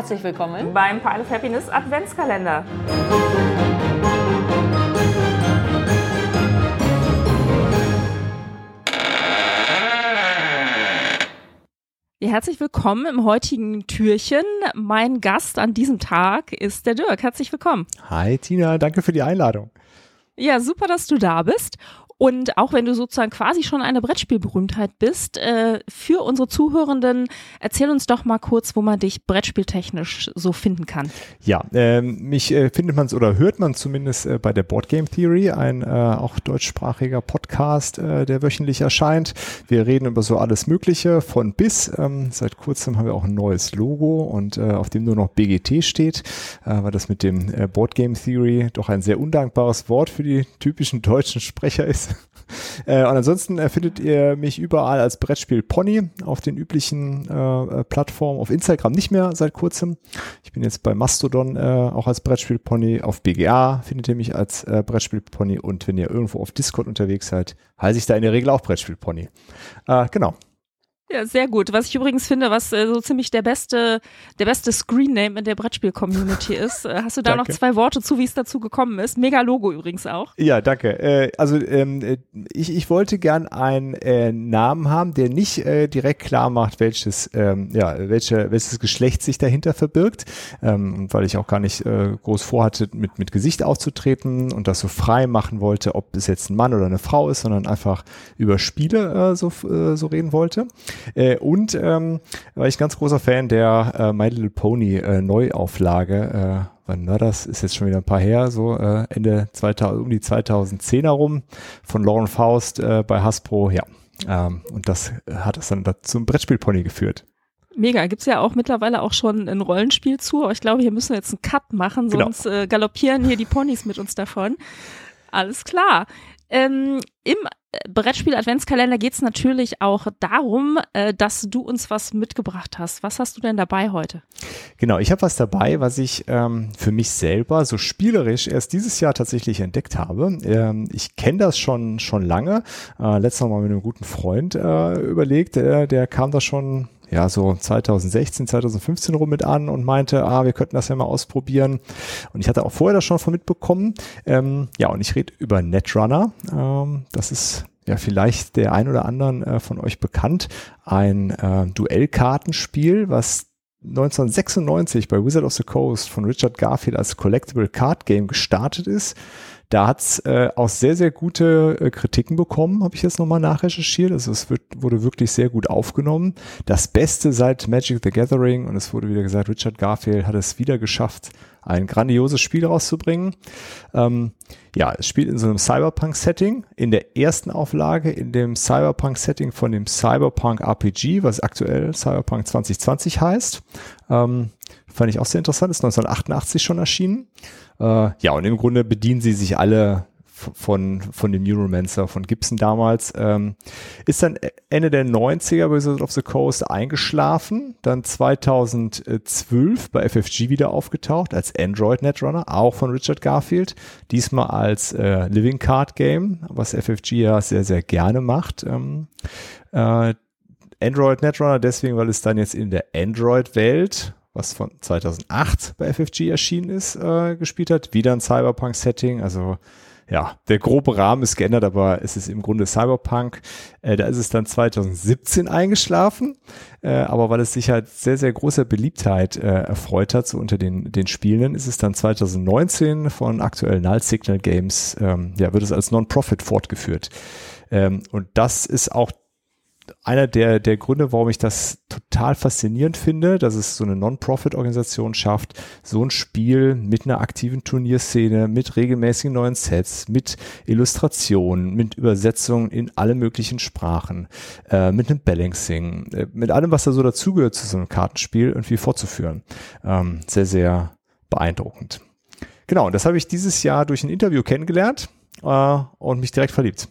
Herzlich willkommen beim Pile of Happiness Adventskalender. Ja, herzlich willkommen im heutigen Türchen. Mein Gast an diesem Tag ist der Dirk. Herzlich willkommen. Hi Tina, danke für die Einladung. Ja, super, dass du da bist. Und auch wenn du sozusagen quasi schon eine Brettspielberühmtheit bist, äh, für unsere Zuhörenden, erzähl uns doch mal kurz, wo man dich brettspieltechnisch so finden kann. Ja, ähm, mich äh, findet man oder hört man zumindest äh, bei der Board Game Theory, ein äh, auch deutschsprachiger Podcast, äh, der wöchentlich erscheint. Wir reden über so alles Mögliche von bis. Ähm, seit kurzem haben wir auch ein neues Logo und äh, auf dem nur noch BGT steht, äh, weil das mit dem äh, Board Game Theory doch ein sehr undankbares Wort für die typischen deutschen Sprecher ist. Äh, und ansonsten äh, findet ihr mich überall als Brettspiel Pony auf den üblichen äh, äh, Plattformen, auf Instagram nicht mehr seit kurzem. Ich bin jetzt bei Mastodon äh, auch als Brettspiel Pony, auf BGA findet ihr mich als äh, Brettspiel Pony und wenn ihr irgendwo auf Discord unterwegs seid, heiße ich da in der Regel auch Brettspiel Pony. Genau. Ja, sehr gut. Was ich übrigens finde, was äh, so ziemlich der beste, der beste Screen-Name in der Brettspiel-Community ist. Äh, hast du da Danke. noch zwei Worte zu, wie es dazu gekommen ist? Mega Logo übrigens auch. Ja, danke. Äh, also ähm, äh, ich, ich wollte gern einen äh, Namen haben, der nicht direkt klar macht, welches, ähm, ja, welche, welches Geschlecht sich dahinter verbirgt. Ähm, und weil ich auch gar nicht groß vorhatte, mit, mit Gesicht aufzutreten und das so frei machen wollte, ob es jetzt ein Mann oder eine Frau ist, sondern einfach über Spiele so, so reden wollte. Äh, und ähm, war ich ganz großer Fan der äh, My Little Pony äh, Neuauflage. Äh, wann war das? Ist jetzt schon wieder ein paar her, so äh, Ende 2000, um die 2010 herum von Lauren Faust äh, bei Hasbro. Ja, ähm, und das hat es dann dazu zum Brettspielpony geführt. Mega. Gibt's ja auch mittlerweile auch schon ein Rollenspiel zu, aber ich glaube, hier müssen wir jetzt einen Cut machen, Genau. sonst äh, galoppieren hier die Ponys mit uns davon. Alles klar. Ähm, Im Brettspiel-Adventskalender geht's natürlich auch darum, äh, dass du uns was mitgebracht hast. Was hast du denn dabei heute? Genau, ich habe was dabei, was ich ähm, für mich selber so spielerisch erst dieses Jahr tatsächlich entdeckt habe. Ähm, ich kenne das schon schon lange. Äh, letztes Mal mit einem guten Freund äh, überlegt, äh, der kam da schon ja, so 2016, 2015 rum mit an und meinte, ah, wir könnten das ja mal ausprobieren. Und ich hatte auch vorher das schon von mitbekommen. Ähm, ja, und ich rede über Netrunner. Ähm, das ist ja vielleicht der ein oder anderen äh, von euch bekannt. Ein äh, Duellkartenspiel, was 1996 bei Wizard of the Coast von Richard Garfield als Collectible Card Game gestartet ist. Da hat's äh, auch sehr, sehr gute äh, Kritiken bekommen, habe ich jetzt nochmal nachrecherchiert. Also es wird, wurde wirklich sehr gut aufgenommen. Das Beste seit Magic the Gathering und es wurde wieder gesagt, Richard Garfield hat es wieder geschafft, ein grandioses Spiel rauszubringen. Ähm, ja, es spielt in so einem Cyberpunk-Setting. In der ersten Auflage in dem Cyberpunk-Setting von dem Cyberpunk RPG, was aktuell Cyberpunk 2020 heißt. Ähm, fand ich auch sehr interessant, ist 1988 schon erschienen. Äh, ja, und im Grunde bedienen sie sich alle von, von dem Neuromancer von Gibson damals. Ähm, ist dann Ende der 90er bei Wizards of the Coast eingeschlafen, dann 2012 bei FFG wieder aufgetaucht als Android Netrunner, auch von Richard Garfield. Diesmal als äh, Living Card Game, was FFG ja sehr, sehr gerne macht. Ähm, äh, Android Netrunner deswegen, weil es dann jetzt in der Android-Welt, was von 2008 bei FFG erschienen ist, äh, gespielt hat. Wieder ein Cyberpunk-Setting, also ja, der grobe Rahmen ist geändert, aber es ist im Grunde Cyberpunk. Äh, da ist es dann 2017 eingeschlafen, äh, aber weil es sich halt sehr, sehr großer Beliebtheit äh, erfreut hat, so unter den, den Spielenden, ist es dann 2019 von aktuell Null Signal Games, ähm, ja, wird es als Non-Profit fortgeführt. Ähm, und das ist auch einer der, der Gründe, warum ich das total faszinierend finde, dass es so eine Non-Profit-Organisation schafft, so ein Spiel mit einer aktiven Turnierszene, mit regelmäßigen neuen Sets, mit Illustrationen, mit Übersetzungen in alle möglichen Sprachen, äh, mit einem Balancing, äh, mit allem, was da so dazugehört zu so einem Kartenspiel, irgendwie fortzuführen. Ähm, sehr, sehr beeindruckend. Genau, und das habe ich dieses Jahr durch ein Interview kennengelernt äh, und mich direkt verliebt.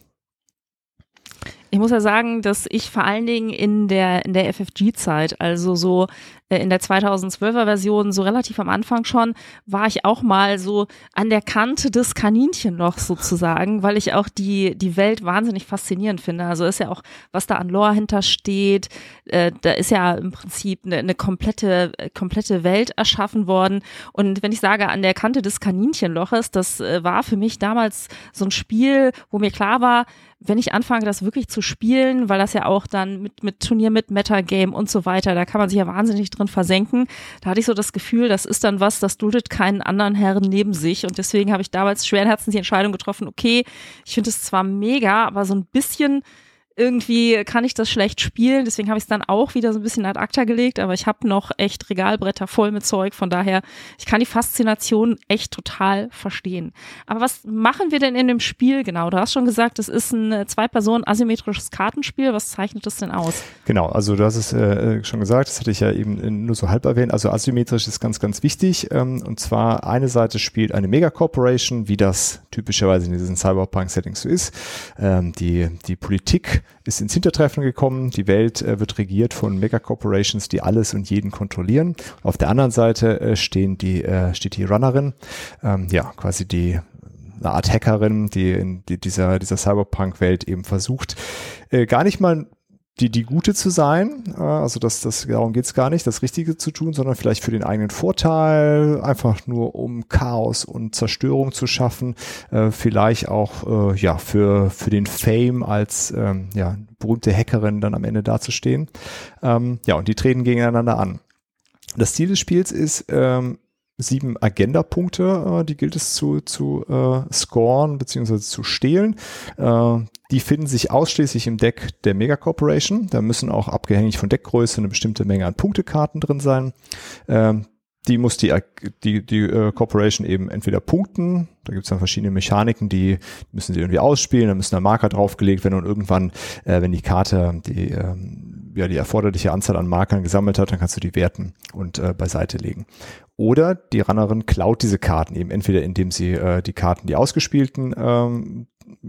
Ich muss ja sagen, dass ich vor allen Dingen in der, in der FFG-Zeit, also so in der 2012er Version, so relativ am Anfang schon, war ich auch mal so an der Kante des Kaninchenlochs sozusagen, weil ich auch die, die Welt wahnsinnig faszinierend finde. Also ist ja auch, was da an Lore hintersteht, äh, da ist ja im Prinzip eine, eine komplette, komplette Welt erschaffen worden. Und wenn ich sage, an der Kante des Kaninchenloches, das äh, war für mich damals so ein Spiel, wo mir klar war, wenn ich anfange, das wirklich zu spielen, weil das ja auch dann mit, mit Turnier, mit Metagame und so weiter, da kann man sich ja wahnsinnig drin versenken. Da hatte ich so das Gefühl, das ist dann was, das duldet keinen anderen Herren neben sich. Und deswegen habe ich damals schweren Herzens die Entscheidung getroffen, okay, ich finde es zwar mega, aber so ein bisschen irgendwie kann ich das schlecht spielen, deswegen habe ich es dann auch wieder so ein bisschen ad acta gelegt, aber ich habe noch echt Regalbretter voll mit Zeug, von daher, ich kann die Faszination echt total verstehen. Aber was machen wir denn in dem Spiel genau? Du hast schon gesagt, es ist ein äh, zwei-Personen asymmetrisches Kartenspiel, was zeichnet das denn aus? Genau, also du hast es äh, schon gesagt, das hatte ich ja eben nur so halb erwähnt, also asymmetrisch ist ganz, ganz wichtig ähm, und zwar eine Seite spielt eine Megacorporation, wie das typischerweise in diesen Cyberpunk-Settings so ist. Ähm, die, die Politik ist ins Hintertreffen gekommen. Die Welt äh, wird regiert von Megacorporations, die alles und jeden kontrollieren. Auf der anderen Seite äh, stehen die, äh, steht die Runnerin, ähm, ja, quasi die eine Art Hackerin, die in die, dieser, dieser Cyberpunk-Welt eben versucht, äh, gar nicht mal die, die Gute zu sein. Äh, also das, das, darum geht's gar nicht, das Richtige zu tun, sondern vielleicht für den eigenen Vorteil, einfach nur um Chaos und Zerstörung zu schaffen, äh, vielleicht auch äh, ja für, für den Fame als ähm, ja, berühmte Hackerin dann am Ende dazustehen. Ähm, ja, und die treten gegeneinander an. Das Ziel des Spiels ist, ähm, sieben Agenda-Punkte, äh, die gilt es zu, zu äh, scoren bzw. zu stehlen. Äh, die finden sich ausschließlich im Deck der Mega Corporation. Da müssen auch abgehängig von Deckgröße eine bestimmte Menge an Punktekarten drin sein. Ähm, die muss die, die, die äh, Corporation eben entweder punkten, da gibt es dann verschiedene Mechaniken, die müssen sie irgendwie ausspielen, da müssen da Marker draufgelegt werden. Und irgendwann, äh, wenn die Karte die, ähm, ja, die erforderliche Anzahl an Markern gesammelt hat, dann kannst du die werten und äh, beiseite legen. Oder die Runnerin klaut diese Karten eben entweder indem sie äh, die Karten, die ausgespielten ähm,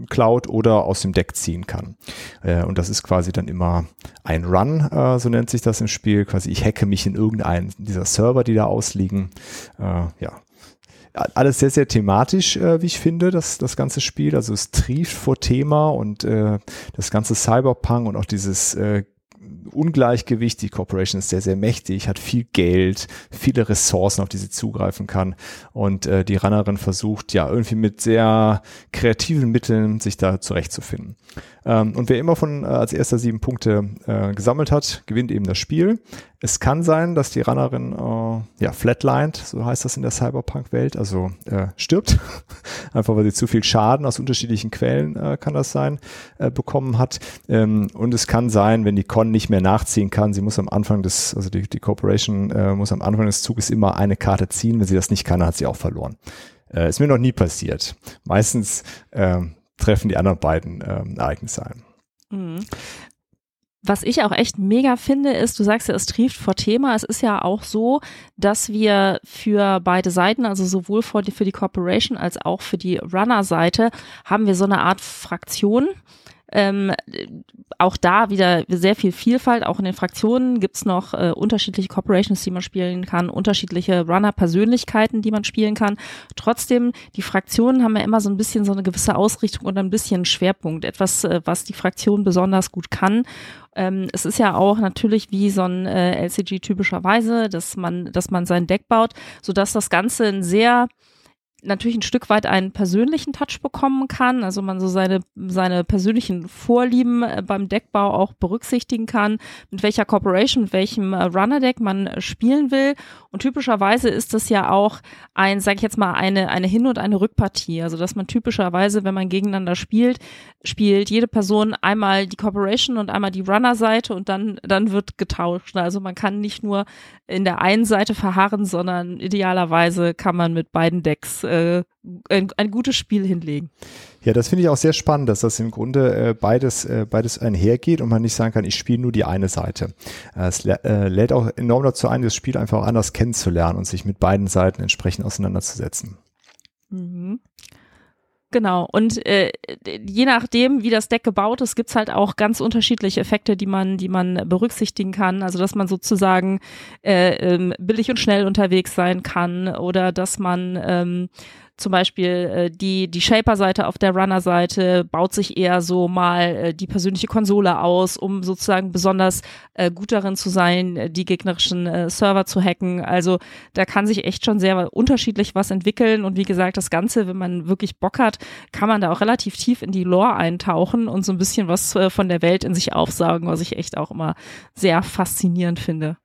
klaut oder aus dem Deck ziehen kann. Äh, und das ist quasi dann immer ein Run, äh, so nennt sich das im Spiel. Quasi ich hacke mich in irgendeinen dieser Server, die da ausliegen. Äh, ja, alles sehr, sehr thematisch, äh, wie ich finde, das, das ganze Spiel. Also es trieft vor Thema und äh, das ganze Cyberpunk und auch dieses äh, Ungleichgewicht. Die Corporation ist sehr, sehr mächtig, hat viel Geld, viele Ressourcen, auf die sie zugreifen kann. Und äh, die Runnerin versucht ja irgendwie mit sehr kreativen Mitteln sich da zurechtzufinden. Ähm, und wer immer von äh, als erster sieben Punkte äh, gesammelt hat, gewinnt eben das Spiel. Es kann sein, dass die Runnerin äh, ja flatlined, so heißt das in der Cyberpunk-Welt, also äh, stirbt, einfach weil sie zu viel Schaden aus unterschiedlichen Quellen äh, kann das sein äh, bekommen hat. Ähm, und es kann sein, wenn die Con nicht mehr nachziehen kann, sie muss am Anfang des, also die, die Corporation äh, muss am Anfang des Zuges immer eine Karte ziehen. Wenn sie das nicht kann, hat sie auch verloren. Äh, ist mir noch nie passiert. Meistens äh, treffen die anderen beiden ähm, Ereignisse ein. Was ich auch echt mega finde, ist, du sagst ja, es trieft vor Thema. Es ist ja auch so, dass wir für beide Seiten, also sowohl für die, für die Corporation als auch für die Runner-Seite, haben wir so eine Art Fraktion. Ähm, auch da wieder sehr viel Vielfalt, auch in den Fraktionen gibt's noch äh, unterschiedliche Corporations, die man spielen kann, unterschiedliche Runner-Persönlichkeiten, die man spielen kann. Trotzdem, die Fraktionen haben ja immer so ein bisschen so eine gewisse Ausrichtung und ein bisschen Schwerpunkt, etwas, äh, was die Fraktion besonders gut kann. Ähm, es ist ja auch natürlich wie so ein äh, LCG typischerweise, dass man, dass man sein Deck baut, so dass das Ganze ein sehr natürlich ein Stück weit einen persönlichen Touch bekommen kann, also man so seine, seine persönlichen Vorlieben äh, beim Deckbau auch berücksichtigen kann, mit welcher Corporation, mit welchem äh, Runner-Deck man äh, spielen will. Und typischerweise ist das ja auch ein, sag ich jetzt mal, eine, eine Hin- und eine Rückpartie. Also dass man typischerweise, wenn man gegeneinander spielt, spielt jede Person einmal die Corporation und einmal die Runner-Seite und dann, dann wird getauscht. Also man kann nicht nur in der einen Seite verharren, sondern idealerweise kann man mit beiden Decks äh, ein, ein gutes Spiel hinlegen. Ja, das finde ich auch sehr spannend, dass das im Grunde äh, beides, äh, beides einhergeht und man nicht sagen kann, ich spiele nur die eine Seite. Äh, es äh, lädt auch enorm dazu ein, das Spiel einfach anders kennenzulernen und sich mit beiden Seiten entsprechend auseinanderzusetzen. Mhm. Genau. Und äh, je nachdem, wie das Deck gebaut ist, gibt's halt auch ganz unterschiedliche Effekte, die man, die man berücksichtigen kann. Also dass man sozusagen äh, ähm, billig und schnell unterwegs sein kann oder dass man ähm, zum Beispiel äh, die, die Shaper-Seite auf der Runner-Seite baut sich eher so mal äh, die persönliche Konsole aus, um sozusagen besonders äh, gut darin zu sein, äh, die gegnerischen äh, Server zu hacken. Also da kann sich echt schon sehr unterschiedlich was entwickeln. Und wie gesagt, das Ganze, wenn man wirklich Bock hat, kann man da auch relativ tief in die Lore eintauchen und so ein bisschen was äh, von der Welt in sich aufsaugen, was ich echt auch immer sehr faszinierend finde.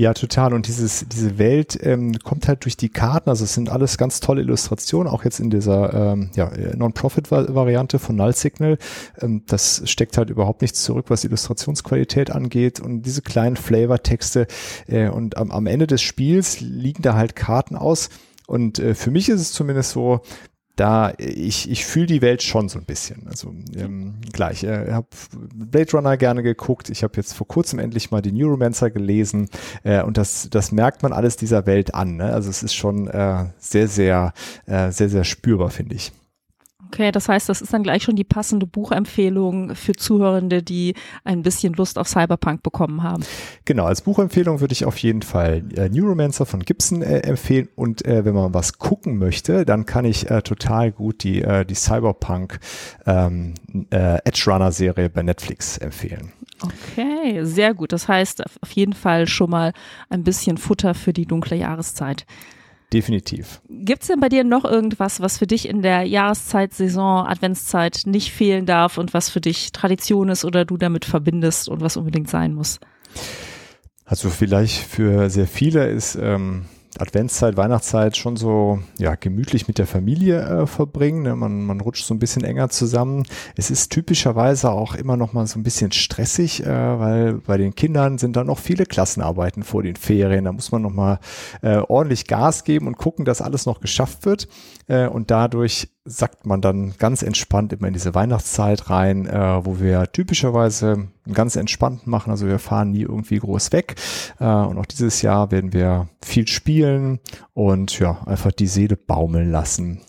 Ja, total. Und dieses, diese Welt ähm, kommt halt durch die Karten. Also es sind alles ganz tolle Illustrationen, auch jetzt in dieser ähm, ja, Non-Profit-Variante von Null Signal. Ähm, das steckt halt überhaupt nichts zurück, was Illustrationsqualität angeht. Und diese kleinen Flavor-Texte. Äh, und am, am Ende des Spiels liegen da halt Karten aus. Und äh, für mich ist es zumindest so, da ich, ich fühle die Welt schon so ein bisschen. Also ähm, gleich, ich äh, habe Blade Runner gerne geguckt. Ich habe jetzt vor kurzem endlich mal die Neuromancer gelesen äh, und das, das merkt man alles dieser Welt an. Ne? Also es ist schon äh, sehr, sehr, äh, sehr, sehr spürbar, finde ich. Okay, das heißt, das ist dann gleich schon die passende Buchempfehlung für Zuhörende, die ein bisschen Lust auf Cyberpunk bekommen haben. Genau, als Buchempfehlung würde ich auf jeden Fall äh, Neuromancer von Gibson äh, empfehlen und äh, wenn man was gucken möchte, dann kann ich äh, total gut die, äh, die Cyberpunk ähm, äh, Edge Runner Serie bei Netflix empfehlen. Okay, sehr gut. Das heißt auf jeden Fall schon mal ein bisschen Futter für die dunkle Jahreszeit. Definitiv. Gibt es denn bei dir noch irgendwas, was für dich in der Jahreszeit, Saison, Adventszeit nicht fehlen darf und was für dich Tradition ist oder du damit verbindest und was unbedingt sein muss? Also vielleicht für sehr viele ist ähm, Adventszeit, Weihnachtszeit schon so ja gemütlich mit der Familie äh, verbringen. Ne? Man, man rutscht so ein bisschen enger zusammen. Es ist typischerweise auch immer noch mal so ein bisschen stressig, äh, weil bei den Kindern sind da noch viele Klassenarbeiten vor den Ferien. Da muss man noch mal äh, ordentlich Gas geben und gucken, dass alles noch geschafft wird. Äh, und dadurch sackt man dann ganz entspannt immer in diese Weihnachtszeit rein, äh, wo wir typischerweise ganz entspannt machen. Also wir fahren nie irgendwie groß weg. Äh, und auch dieses Jahr werden wir viel spielen und ja, einfach die Seele baumeln lassen.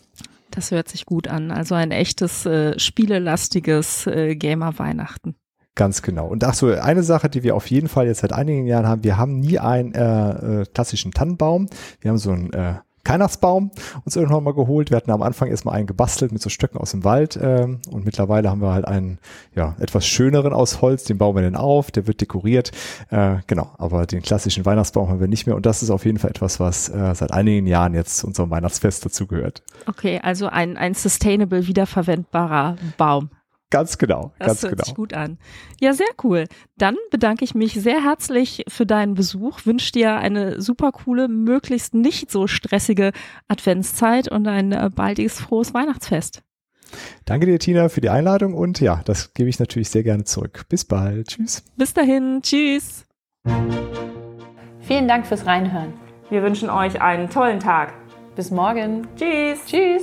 Das hört sich gut an. Also ein echtes äh, spielelastiges äh, Gamer-Weihnachten. Ganz genau. Und ach so, eine Sache, die wir auf jeden Fall jetzt seit einigen Jahren haben, wir haben nie einen äh, äh, klassischen Tannenbaum. Wir haben so einen äh, Weihnachtsbaum uns irgendwann mal geholt. Wir hatten am Anfang erstmal einen gebastelt mit so Stöcken aus dem Wald ähm, und mittlerweile haben wir halt einen ja etwas schöneren aus Holz. Den bauen wir dann auf, der wird dekoriert. Äh, genau, aber den klassischen Weihnachtsbaum haben wir nicht mehr und das ist auf jeden Fall etwas, was äh, seit einigen Jahren jetzt zu unserem Weihnachtsfest dazugehört. Okay, also ein, ein sustainable wiederverwendbarer Baum. Ganz genau. Das ganz hört genau. sich gut an. Ja, sehr cool. Dann bedanke ich mich sehr herzlich für deinen Besuch, wünsche dir eine super coole, möglichst nicht so stressige Adventszeit und ein äh, baldiges frohes Weihnachtsfest. Danke dir, Tina, für die Einladung und ja, das gebe ich natürlich sehr gerne zurück. Bis bald. Tschüss. Bis dahin. Tschüss. Vielen Dank fürs Reinhören. Wir wünschen euch einen tollen Tag. Bis morgen. Tschüss. Tschüss.